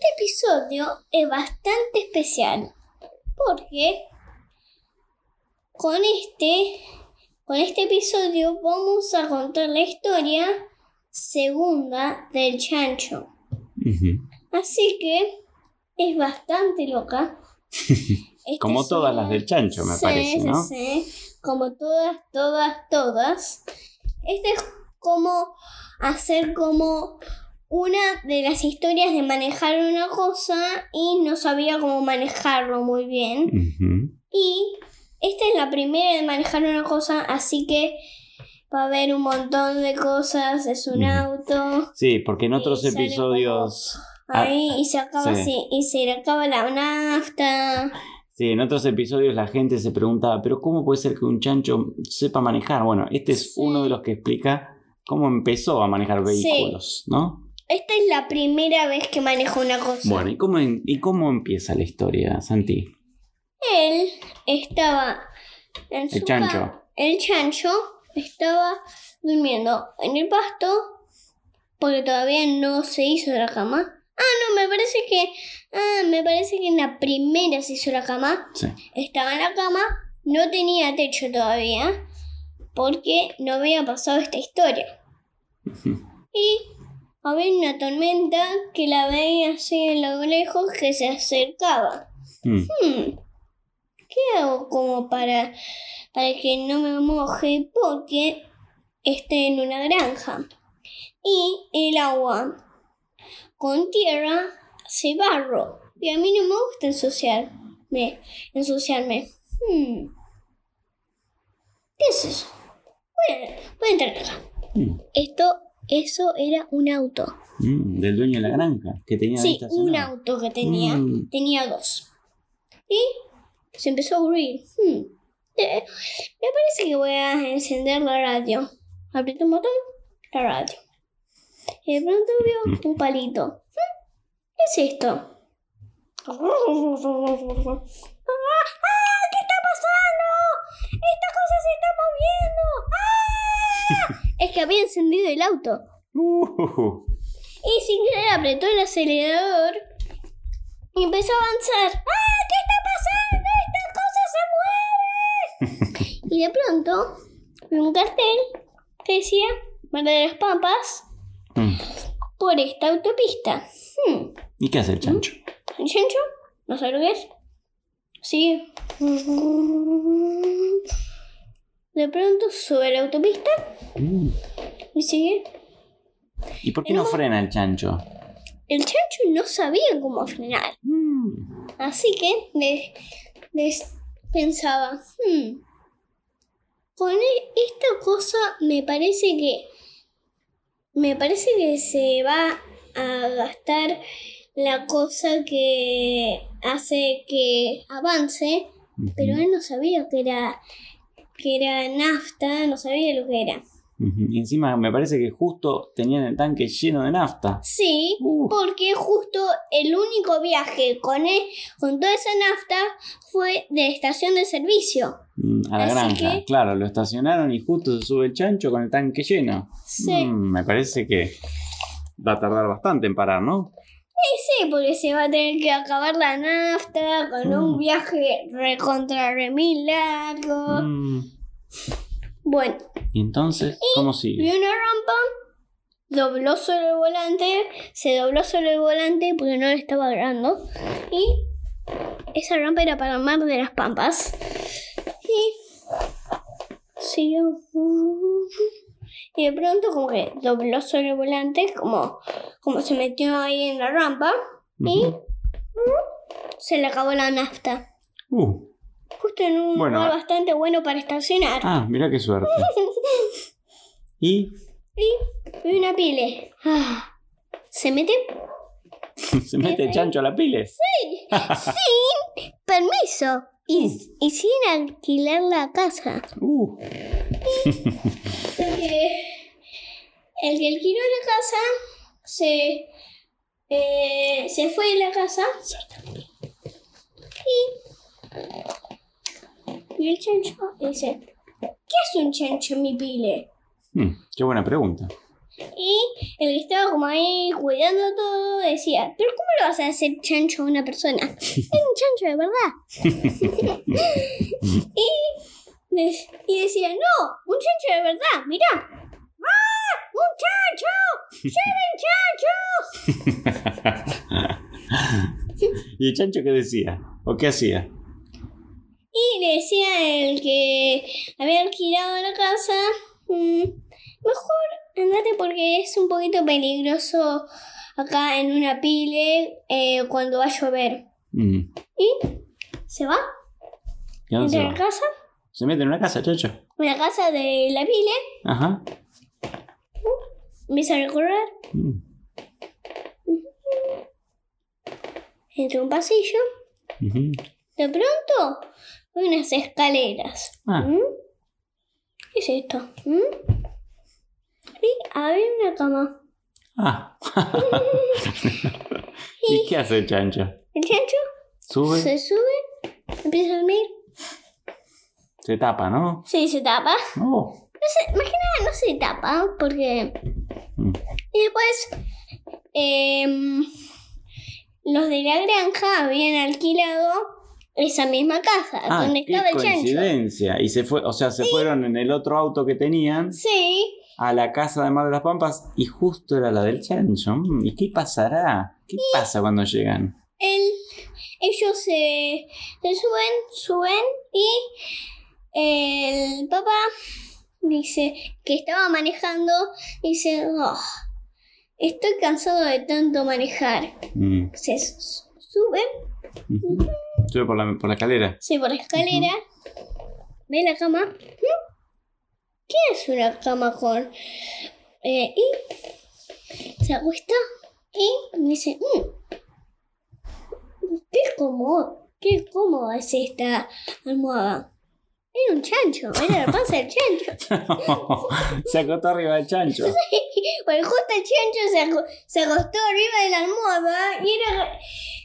Este episodio es bastante especial porque con este con este episodio vamos a contar la historia segunda del chancho. Así que es bastante loca. Esta Como todas una- las del chancho, me Sí, parece, sí, ¿no? sí. Como todas, todas, todas. Este es como hacer como una de las historias de manejar una cosa y no sabía cómo manejarlo muy bien. Y esta es la primera de manejar una cosa, así que va a haber un montón de cosas. Es un auto. Sí, porque en otros episodios... Ah, Ahí y se acaba sí. así. Y se le acaba la nafta. Sí, en otros episodios la gente se preguntaba, pero ¿cómo puede ser que un chancho sepa manejar? Bueno, este es Sí. uno de los que explica cómo empezó a manejar Sí. vehículos, ¿no? Esta es la primera vez que manejo una cosa. Bueno, ¿y cómo, ¿y cómo empieza la historia, Santi? Él estaba en su El chancho. El chancho estaba durmiendo en el pasto porque todavía no se hizo la cama. Ah, no, me parece que. Ah, me parece que en la primera se hizo la cama. Sí. Estaba en la cama, no tenía techo todavía porque no había pasado esta historia. Y había una tormenta que la veía así en lo lejos que se acercaba. Mm, Hmm, ¿Qué hago como para, para que no me moje? Porque esté en una granja. Y el agua con tierra hace barro. Y a mí no me gusta ensuciarme. ensuciarme. Hmm. ¿Qué es eso? Voy a, voy a entrar acá. mm, Esto, eso era un auto. mm, del dueño de la granja, que tenía Sí, un auto que tenía. Mm. Tenía dos. Y se empezó a aburrir. Hmm. Eh, me parece que voy a encender la radio. Aprieto un botón, la radio. Y de pronto vio un palito. Hmm, ¿Qué es esto? ¡Ah! ¿Qué está pasando? ¡Esta cosa se está moviendo! ¡Ah! Es que había encendido el auto. Uh, Y sin querer apretó el acelerador y empezó a avanzar. ¡Ah! ¿Qué está pasando? ¡Esta cosa se mueve! y de pronto vi un cartel que decía verdaderas papas mm. por esta autopista. Hmm. ¿Y qué hace el chancho? ¿El chancho? ¿No sabe lo que es? Sí. De pronto sube la autopista Mm. y sigue. ¿Y por qué no frena el chancho? El chancho no sabía cómo frenar. Mm. Así que les, les pensaba, "Hmm, con e- esta cosa me parece que me parece que se va a gastar la cosa que hace que avance, pero él no sabía que era que era nafta, no sabía lo que era. Y encima me parece que justo tenían el tanque lleno de nafta. Sí, Uh. porque justo el único viaje con, e- con toda esa nafta fue de estación de servicio. Mm, A la Así granja. que- Claro, lo estacionaron y justo se sube el chancho con el tanque lleno. Sí, Mm, me parece que va a tardar bastante en parar, ¿no? Sí, porque se va a tener que acabar la nafta con un Mm. viaje recontra remil largo. Mm, Bueno, Y entonces, ¿cómo sigue? una rampa, dobló solo el volante, se dobló solo el volante porque no lo estaba agarrando. Y esa rampa era para el mar de las pampas. Y siguió. Y de pronto como que dobló solo el volante, como, como se metió ahí en la rampa, y se le acabó la nafta. Uh, Justo en un Bueno, lugar bastante bueno para estacionar. ah, mira qué suerte. Y Y vi una pile. Ah, ¿Se mete? se mete el chancho a la pile. Sin permiso. Y, y sin alquilar la casa. Uh, Porque el que alquiló la casa se, eh, se fue de la casa. Y, y el chancho dice, ¿qué es un chancho en mi pile? mm, qué buena pregunta. Y el que estaba como ahí cuidando todo decía, ¿pero cómo le vas a hacer chancho a una persona? Es un chancho de verdad. y, y decía, no, un chancho de verdad, mira. ¡Ah! ¡Un chancho! ¡Lleven chanchos! ¿Y el chancho qué decía? ¿O qué hacía? Y le decía el que había alquilado la casa, "Mm, mejor andate porque es un poquito peligroso acá en una pile eh, cuando va a llover. Mm, Y se va, ¿Y dónde se la casa, Se mete en una casa, chancho. en la casa de la pile, Ajá. empieza a recorrer, Mm, entra un pasillo, ujú. de pronto unas escaleras. Ah. ¿Mm? ¿Qué es esto? ¿Mm? Y había una cama. Ah. ¿Y qué hace el chancho? El chancho Sube, se sube, empieza a dormir, se tapa, ¿no? sí, se tapa. Oh. No sé, más que nada no se tapa porque... Mm. Y después em, los de la granja habían alquilado esa misma casa Ah, donde qué estaba el chancho. coincidencia. Y se fue, o sea, se fueron en el otro auto que tenían Sí, a la casa de Mar de las Pampas y justo era la del chancho. Mm, ¿Y qué pasará? ¿Qué pasa cuando llegan? el, ellos se, se suben, suben y el papá dice que estaba manejando, dice, "Oh, estoy cansado de tanto manejar. Mm, Se s- sube. Sube por la, por la escalera. se por la escalera, ve la cama. ¿Qué es una cama con...? eh, y se acuesta y dice, "Mm, qué cómodo, qué cómoda es esta almohada. Era un chancho, era la panza del chancho. se acostó arriba del chancho. Porque justo el chancho se, aco- se acostó arriba de la almohada y era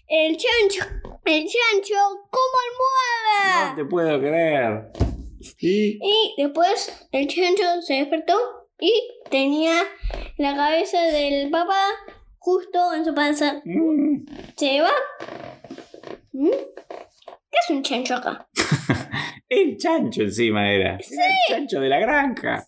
el chancho, el chancho como almohada. No te puedo creer. Y Y después el chancho se despertó y tenía la cabeza del papá justo en su panza. mm, ¿Se va? ¿Mm? ¿Qué es un chancho acá? el chancho encima era. Era el chancho de la granja.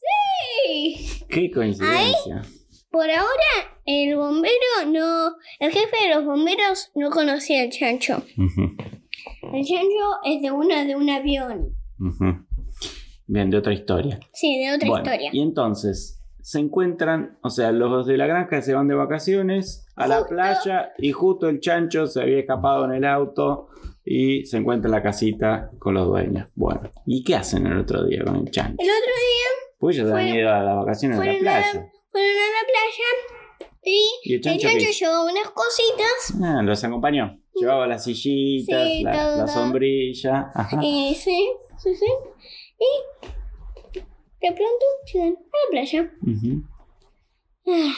Sí. Qué coincidencia. Por ahora el bombero no... El jefe de los bomberos no conocía al chancho. El chancho es de una de un avión. ujú. Bien, de otra historia. Sí, de otra Bueno, historia. Y entonces se encuentran, o sea, los de la granja se van de vacaciones a la Justo. playa y justo el chancho se había escapado en el auto y se encuentra en la casita con los dueños. Bueno, ¿y qué hacen el otro día con el chancho? El otro día Pues ellos Fueron- ido a las vacaciones a la a playa. la, fueron a la playa y, ¿Y el el chancho qué? llevó unas cositas. Ah, los acompañó. Llevaba las sillitas, Sí, la, todo, la todo. sombrilla. Ajá. Y sí, sí, sí. Y de pronto llegan a la playa. Ah.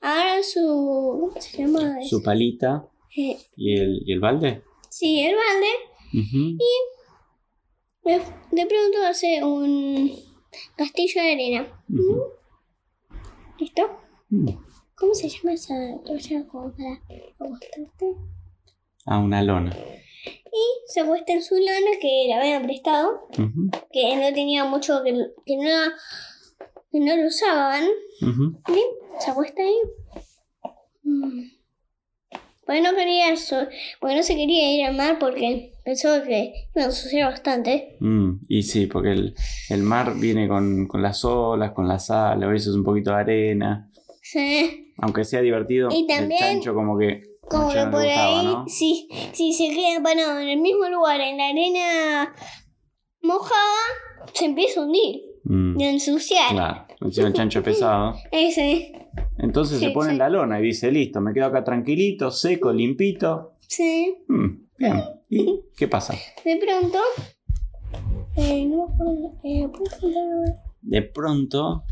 Ahora su. ¿Cómo se llama? Su palita Y el, y el balde. sí, el balde. Ujú. De, de pronto hace un castillo de arena. ¿Listo? Mm. ¿Cómo se llama esa cosa como para acostarte? Ah, una lona. Y se acuesta en su lona que la habían prestado, que no tenía mucho, que, que no, que no lo usaban. Y se acuesta ahí. Mm. Porque no quería eso, porque no se quería ir al mar porque pensó que iba a ensuciar bastante. Mm, Y sí, porque el, el mar viene con, con las olas, con la sal, a veces un poquito de arena. Sí. Aunque sea divertido, Y también- el chancho como que Como que por gustaba, ahí, ¿no? si, si se queda parado en el mismo lugar, en la arena mojada, se empieza a hundir Mm, y a ensuciar. Claro, encima el chancho es pesado. Ese, Entonces Sí, se pone sí. en la lona y dice, listo, me quedo acá tranquilito, seco, limpito. sí. Mm, bien. ¿Y qué pasa? De pronto, eh, no eh. De pronto,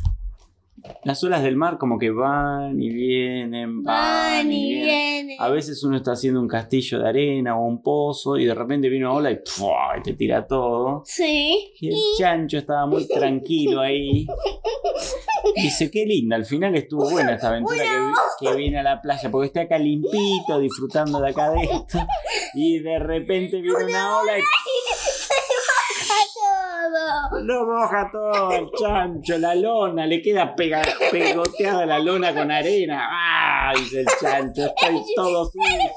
las olas del mar como que van y vienen, van, Van y y vienen. vienen. A veces uno está haciendo un castillo de arena o un pozo y de repente viene una ola y, te tira todo. Sí. Y el chancho estaba muy tranquilo ahí. Dice, qué linda, al final estuvo buena esta aventura que, que viene a la playa, porque está acá limpito, disfrutando de acá de esto. Y de repente viene una ola y todo. lo moja todo el chancho, la lona, le queda pega- pegoteada la lona con arena. ¡Ah! Dice el chancho, estoy todo sucio.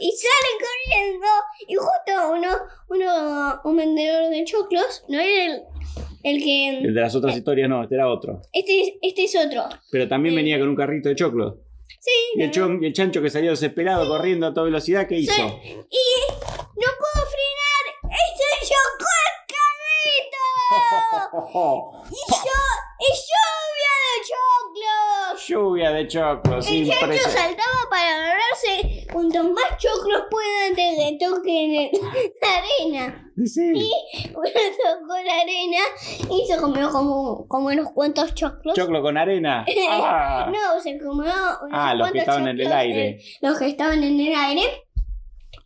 Y sale corriendo. Y justo uno, uno, un vendedor de choclos, no era el, el que. El de las otras historias no, este era otro. Este, este es otro. Pero también venía con un carrito de choclo. Sí. Y el, chon- y el chancho que salió desesperado corriendo a toda velocidad, ¿qué hizo? Y no puedo frenar. ¡Y se chocó ¡Y, y lluvia de choclos! Lluvia de choclos, El chancho saltaba para agarrarse cuantos más choclos pueda antes de que toquen la arena. Sí. Bueno, tocó la arena y se comió como, como unos cuantos choclos. Choclo con arena. Ah. No, se comió unos Ah, los que estaban en el choclos, aire. eh, los que estaban en el aire.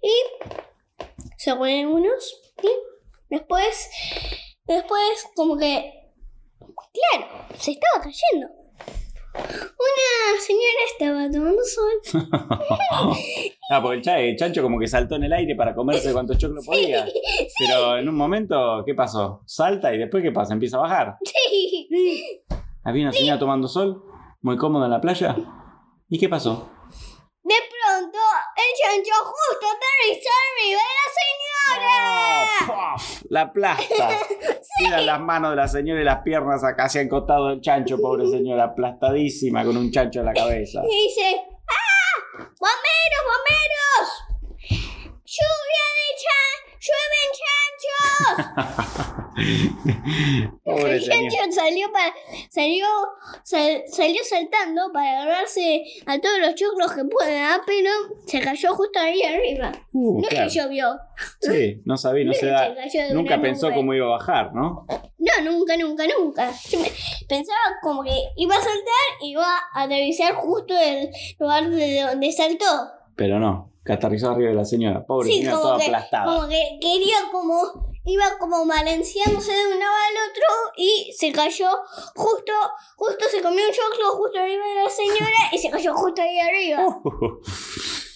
Y se ponen unos. Y después, después como que, claro, se estaba cayendo. Una señora estaba tomando sol. Ah, porque el, cha- el chancho como que saltó en el aire para comerse cuantos choclos podía. Pero en un momento, ¿qué pasó? Salta y después, ¿qué pasa? Empieza a bajar. Sí. Había una señora tomando sol, muy cómoda en la playa. ¿Y qué pasó? De pronto, el chancho justo aterrizó arriba de la señora. ¡Oh! ¡Puf! La aplasta. Quedan las manos de la señora y las piernas acá hacia el costado del chancho, pobre señora, aplastadísima con un chancho en la cabeza. Y dice, ¡Ah! ¡Bomberos, bomberos! ¡Lluvia de chan! ¡Llueven chanchos! Pobre El chancho salió, para, salió, sal- salió saltando para agarrarse a todos los choclos que pueda, pero se cayó justo ahí arriba. Uh, no claro. es que llovió. Sí, no sabía, no No se da. Nunca pensó nube. cómo iba a bajar, ¿no? No, nunca, nunca, nunca. Yo pensaba como que iba a saltar y iba a aterrizar justo el lugar de donde saltó. Pero no, que aterrizó arriba de la señora. Pobre Sí, señora, toda que, aplastada. como que quería como, iba como balanceándose de un lado al otro y se cayó justo, justo se comió un choclo justo arriba de la señora y se cayó justo ahí arriba.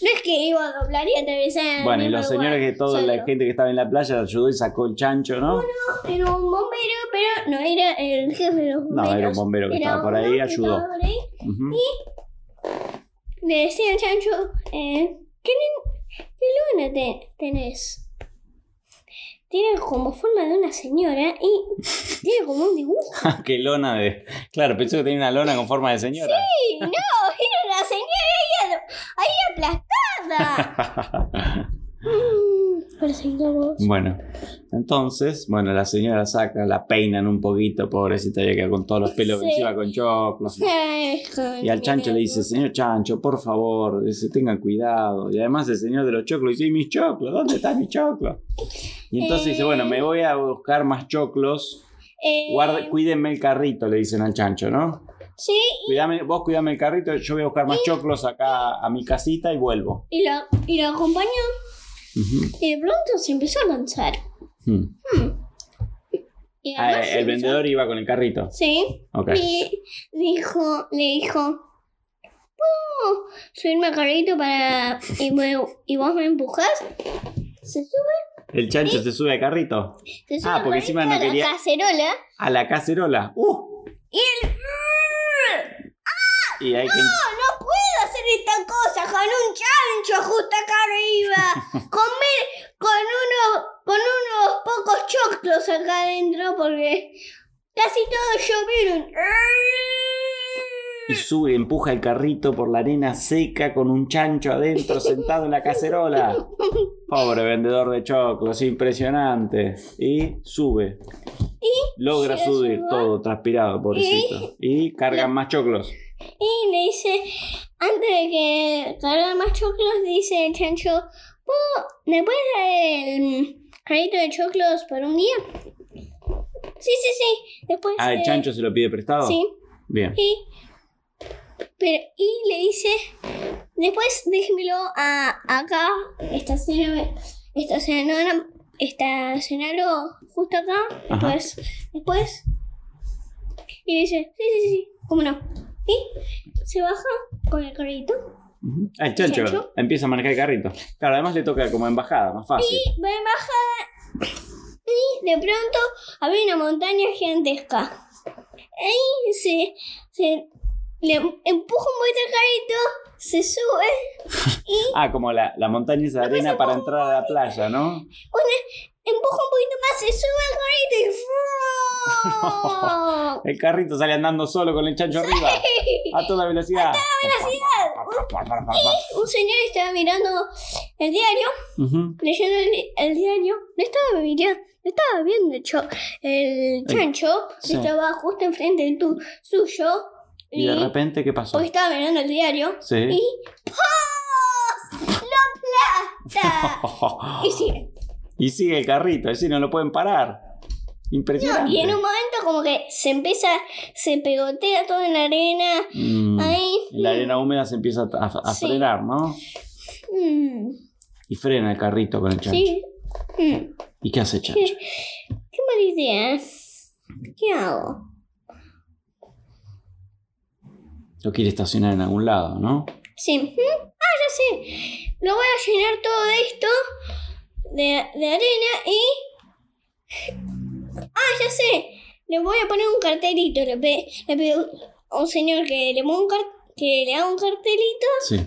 No es que iba a doblar y aterrizar Bueno, y los señores que toda la gente que estaba en la playa ayudó y sacó el chancho, ¿no? Era un bombero, pero no era el jefe de los No, bomberos. era un bombero que Era estaba por ahí, ayudó. estaba por ahí. Ujú. Le decía al chancho, eh, ¿qué, qué luna te- tenés? Tiene como forma de una señora y tiene como un dibujo. Qué lona de. Claro, pensó que tenía una lona con forma de señora. Y no, era una señora ahí, ahí aplastada. Mm. Bueno, entonces, bueno, la señora saca, la peinan un poquito, pobrecita, ya que con todos los pelos Sí. encima con choclos. Y al chancho le dice, señor chancho, por favor, dice, tengan cuidado. Y además el señor de los choclos dice, ¿y mis choclos? ¿Dónde están mis choclos? Y entonces dice, Eh. bueno, me voy a buscar más choclos. Eh, cuídenme el carrito, le dicen al chancho, ¿no? Sí, Cuídame, vos cuidame el carrito, yo voy a buscar más choclos acá a mi casita y vuelvo. y lo, y lo acompañó y de pronto se empezó a lanzar. Hmm. Y Ah, el vendedor iba con el carrito. Sí. Ok. Y dijo, le dijo, ¿puedo subirme al carrito para... y, vos- y vos me empujás? Se sube, El chancho se sube al carrito. se sube Ah, porque encima no a la quería- cacerola A la cacerola. ¡Uh! y él... Y hay que... No, no puedo hacer esta cosa con un chancho justo acá arriba. Comer con unos, con unos pocos choclos acá adentro porque casi todos llovieron. Y sube, empuja el carrito por la arena seca con un chancho adentro sentado en la cacerola. Pobre vendedor de choclos, impresionante. Y sube. Logra subir su todo transpirado, pobrecito. Y cargan más choclos. Y le dice, antes de que cargue más choclos, dice el chancho, ¿puedo, ¿me puedes dar el carrito de choclos por un día? Sí, sí, sí. Después... Ah, el eh, chancho se lo pide prestado. Sí. Bien. Y, pero, y le dice, después déjemelo a, acá, estacioname, estacionalo, estacionalo justo acá, Ajá. después, después, y dice, sí, sí, sí, cómo no. Y se baja con el carrito. Ah, el chancho, empieza a manejar el carrito. Claro, además le toca como embajada, más fácil. y va en bajada, y de pronto había una montaña gigantesca. Ahí se, se le empuja un poquito el carrito, se sube y Ah, como la, la montaña esa de arena para entrar a la playa, ¿no? Una, empuja un poquito más, se sube al carrito y El carrito sale andando solo con el chancho arriba. A toda velocidad. Un señor estaba mirando el diario, leyendo el, el diario. No estaba mirando, no estaba viendo el, cho- el chancho, que sí. estaba justo enfrente de tu, suyo. Y de repente, ¿qué pasó? porque estaba mirando el diario. Sí. Y ¡paz! ¡Lo plata! Y sigue. Y sigue el carrito, así no lo pueden parar. Impresionante. Y en un momento como que se empieza, se pegotea todo en la arena. Mm, Ahí. La arena húmeda se empieza a, a Sí. frenar, ¿no? Mm, Y frena el carrito con el chancho. sí. Mm, ¿Y qué hace el chancho? ¿Qué, qué mala idea. ¿Qué hago? Lo quiere estacionar en algún lado, ¿no? Sí. Mm, Ah, ya sé. Lo voy a llenar todo esto de, de arena y... Ah, ya sé. Le voy a poner un cartelito. Le, pe- le pido a un señor que le, ponga un car- que le haga un cartelito. Sí.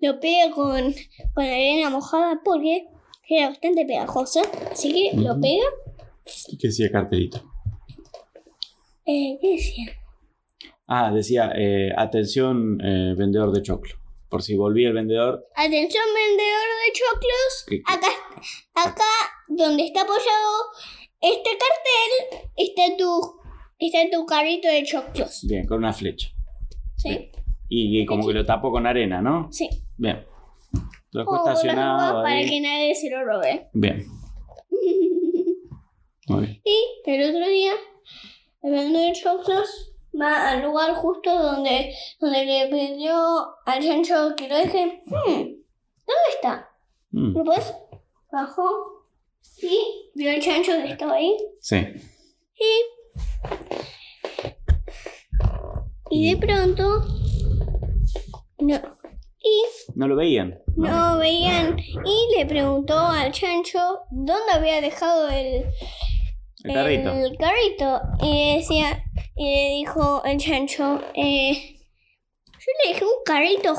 Lo pega con, con arena mojada porque era bastante pegajosa. Así que lo pega. ¿Y qué decía el cartelito? Eh, ¿Qué decía? Ah, decía, eh, atención, eh, vendedor de choclo. Por si volvía el vendedor. Atención vendedor de choclos. ¿Qué- qué? Acá, acá donde está apoyado este cartel está tu, está tu carrito de choclos. Bien, con una flecha. ¿Sí? Bien. Y, y como que lo tapó con arena, ¿no? Sí. Bien. Lo estacionado para ahí. que nadie se lo robe. Bien. Muy bien. Y el otro día, el vendedor de choclos va al lugar justo donde, donde le pidió al chancho que lo deje. Hmm, ¿Dónde está? Mm, Después bajó y vio al chancho que estaba ahí. Sí. Y, y de pronto, no, y No lo veían. no veían. Y le preguntó al chancho dónde había dejado el, El carrito. el carrito. Y decía, y le dijo el chancho, eh, yo le dejé un carrito,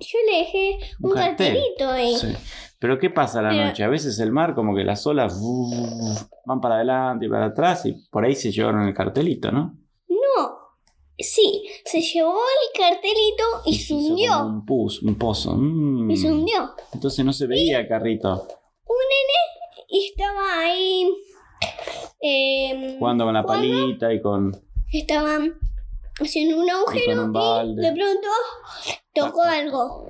yo le dejé un, Un cartel. cartelito ahí. Sí. Pero ¿qué pasa a la Pero- noche? A veces el mar como que las olas uf, van para adelante y para atrás y por ahí se llevaron el cartelito, ¿no? No, sí, se llevó el cartelito y se Hizo como hundió. Un, pus, un pozo. Mm. Y se hundió. Entonces no se veía el carrito. Un y estaba ahí em, Jugando con la palita y con. Estaban haciendo un agujero un y, de pronto tocó algo.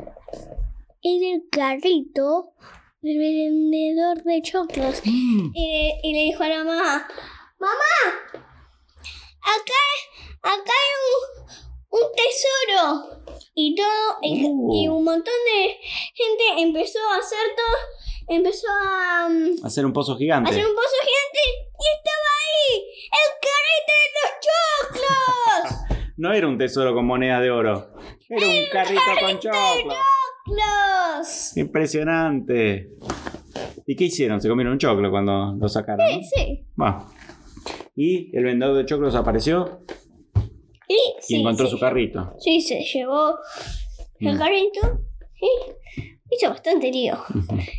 Era el carrito del vendedor de choclos. Mm. Y, y le dijo a la mamá, mamá, acá, acá hay un, un tesoro. Y todo, y, Uh. y un montón de gente empezó a hacer todo, empezó a, mm, Hacer un pozo gigante. hacer un pozo gigante y estaba ahí, el carrito de los choclos. No era un tesoro con monedas de oro. Era un carrito con choclo. ¡Choclos! Impresionante. ¿Y qué hicieron? ¿Se comieron un choclo cuando lo sacaron? ¿no? Sí. ¿Y el vendedor de choclos apareció Y, y sí, encontró su carrito? Sí, se llevó el Mm. carrito y hizo bastante lío.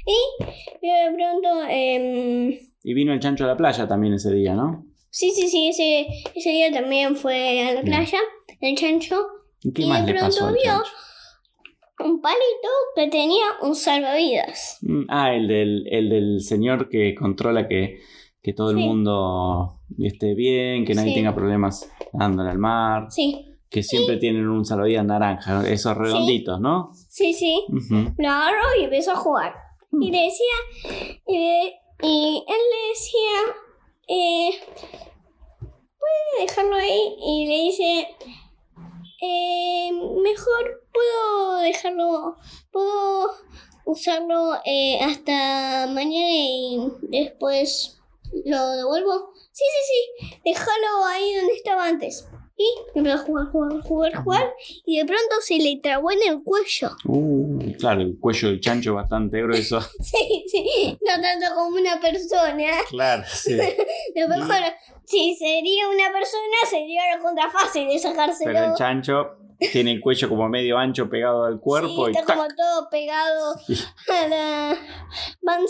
Y de pronto, em, Y vino el chancho a la playa también ese día, ¿no? sí, sí, sí, ese, ese día también fue a la Bien. playa, el chancho, ¿Y qué Y más de le pasó al pronto vio- un palito que tenía un salvavidas. Mm, Ah, el del, el del señor que controla que, que todo el mundo esté bien, que nadie Sí. tenga problemas dándole al mar, Sí, que siempre tienen un salvavidas naranja, esos redonditos, ¿no? sí, sí. Lo agarró y empezó a jugar. Y le decía, y, le- y él le decía, eh, puede dejarlo ahí. Y le dice, eh, mejor puedo dejarlo, puedo usarlo eh, hasta mañana y después lo devuelvo. Sí, sí, sí, déjalo ahí donde estaba antes. Y empezó a jugar, jugar, jugar, jugar. Y de pronto se le trabó en el cuello. Uh, claro, el cuello del chancho bastante grueso. Sí, sí, no tanto como una persona. Claro, sí. Lo mejor, si sería una persona, sería la contra fácil de sacárselo. Pero el chancho tiene el cuello como medio ancho pegado al cuerpo sí, y está como todo pegado Sí. a la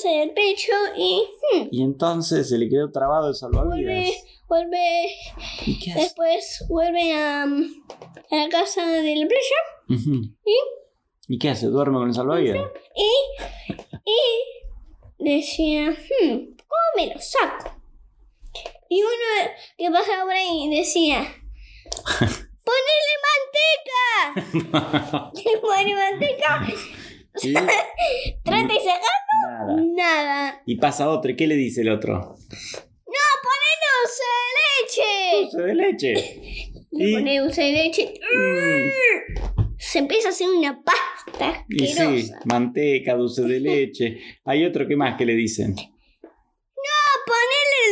del pecho y hmm, Y entonces se le quedó trabado el vuelve, salvavidas. vuelve, ¿Y qué hace? después vuelve a, a la casa de la playa y, ¿Y qué hace? ¿Duerme con el salvavidas? y, y decía, hmm, ¿cómo me lo saco? Y uno que pasaba por ahí decía, ¡ponele manteca! Le pone manteca, ¿Y? trata de sacar Nada. nada. Y pasa otro. ¿Y qué le dice el otro? dulce de leche. Dulce de leche. Le Y- pone dulce de leche. Mm, Se empieza a hacer una pasta Y sí, manteca, dulce de leche. Hay otro que más que le dicen.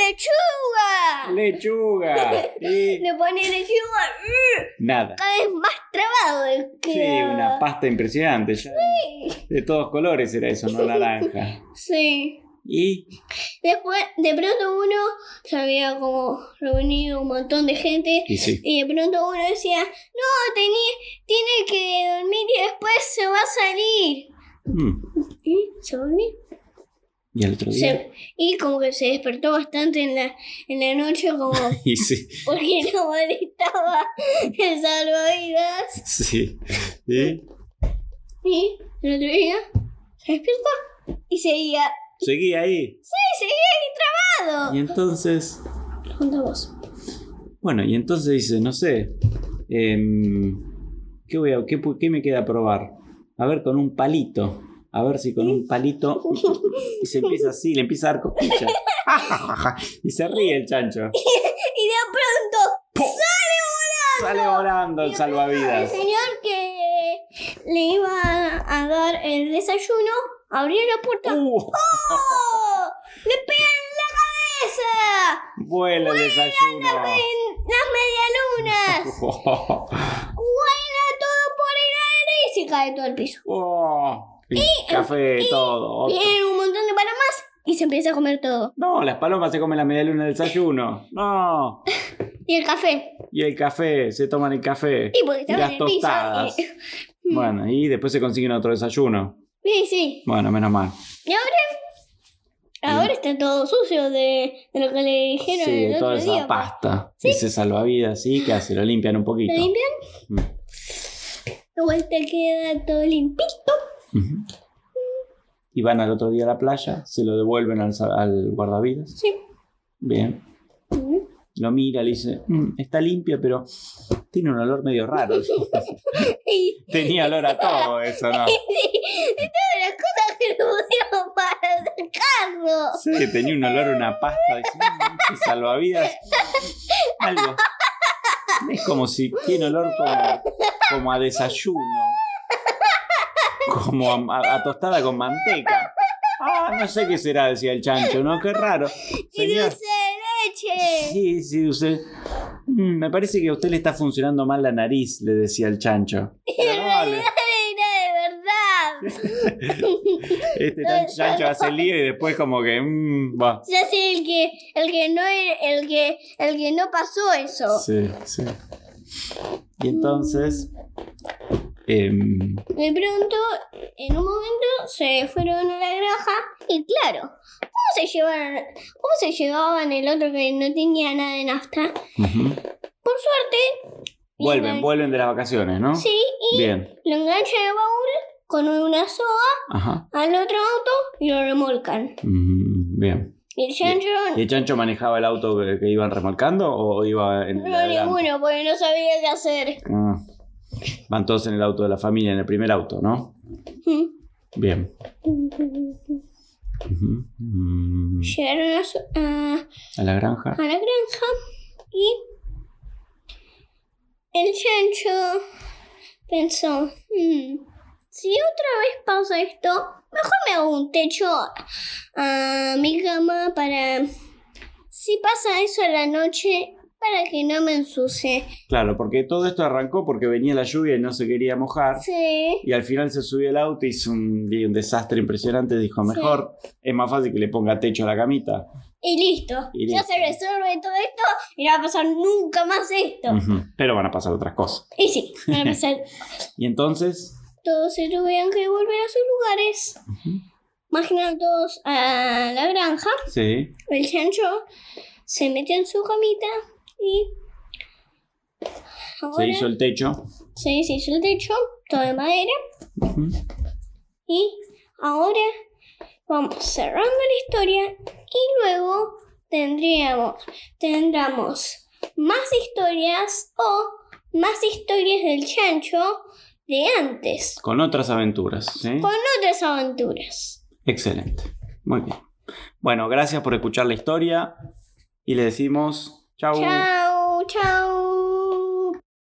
¡Ponele lechuga! Lechuga. Le pone lechuga. ¡mm! nada. Cada vez más trabado el Sí, una pasta impresionante. ya De todos colores era eso, no naranja. Sí. Y Después, de pronto uno se había como reunido un montón de gente Y sí. y de pronto uno decía, no, tenía, tiene que dormir y después se va a salir. Mm. ¿Y se volvió? Y al otro día. Se- y como que se despertó bastante en la, en la noche como Y sí. porque no molestaba el salvavidas. Sí. ¿Y? Y el otro día se despertó y seguía, Seguí ahí. sí, seguía ahí trabado. Y entonces. Junto a vos. Bueno, y entonces dice, no sé. em, ¿qué, voy a, qué, qué me queda probar? A ver, con un palito. A ver si con un palito. Y se empieza así, le empieza a dar cosquillas. y se ríe el chancho. Y de pronto Sale volando el el salvavidas. señor que le iba a dar el desayuno abrió la puerta. Uh, ¡Oh! ¡Le pegan en la cabeza! vuela el desayuno. En las medialunas. Vuela todo por el aire y se cae todo el piso. Oh, y café, todo. Vienen un montón de palomas y se empieza a comer todo. No, las palomas se comen la media luna del desayuno. No. Y el café. Y el café, se toman el café. Y porque Y las piso. tostadas. y- Bueno, y después se consiguen otro desayuno. Sí, sí. Bueno, menos mal. Y ahora. Ahora está todo sucio de, de lo que le dijeron Sí, el otro toda esa día. pasta. Ese salvavidas, sí, que hace, lo limpian un poquito. ¿Lo limpian? Mm. Igual te queda todo limpito. Y van al otro día a la playa, se lo devuelven al, al guardavidas. Sí. Bien. Lo mira, le dice, "Mm, está limpio, pero tiene un olor medio raro. Tenía olor a todo eso, ¿no? todas las cosas que le pusieron para sacarlo. Sí, tenía un olor a una pasta. Dice, "Mm, salvavidas. Algo. Es como si tiene olor como, como a desayuno. Como a, tostada con manteca. Ah, no sé qué será, decía el chancho, ¿no? Qué raro. Y Señor, leche. sí, sí, usted. Mm, Me parece que a usted le está funcionando mal la nariz, le decía el chancho. Pero En no, realidad le- era de verdad. este tan- chancho hace lío y después como que... mm, va. Ya sé el que, el que no el que, el que no pasó eso. Sí, sí. Y entonces... em, De pronto, en un momento, se fueron a la granja y claro, ¿cómo se llevaron, cómo se llevaban el otro que no tenía nada de nafta? Por suerte, Vuelven, iban- vuelven de las vacaciones, ¿no? Sí, y Bien. lo enganchan al baúl con una soga Ajá. al otro auto y lo remolcan. Mm, bien. Y el chancho ¿Y el chancho manejaba el auto que, que iban remolcando o iba en no ninguno porque no sabía qué hacer. Ah. Van todos en el auto de la familia, en el primer auto, ¿no? Bien. Mm, Llegaron a, su- a- la granja. a la granja y el chancho pensó, "Hmm, si otra vez pasa esto, mejor me hago un techo a mi cama para, si pasa eso a la noche, para que no me ensucie. Claro, porque todo esto arrancó porque venía la lluvia y no se quería mojar. Sí, Y al final se subió el auto y hizo un, un desastre impresionante. Dijo, mejor es más fácil que le ponga techo a la camita. y listo. Y Ya listo. se resuelve todo esto y no va a pasar nunca más esto. Ujú. Pero van a pasar otras cosas. Y sí, van a pasar. Y entonces... todos se tuvieron que volver a sus lugares. ujú, Imaginaron todos a la granja. Sí. El chancho se metió en su camita y ahora Se hizo el techo. se se hizo el techo, todo de madera. Y ahora vamos cerrando la historia y luego tendríamos, tendremos más historias o más historias del chancho de antes, Con otras aventuras. ¿sí? con otras aventuras. Excelente. Muy bien. Bueno, gracias por escuchar la historia y le decimos 跳舞。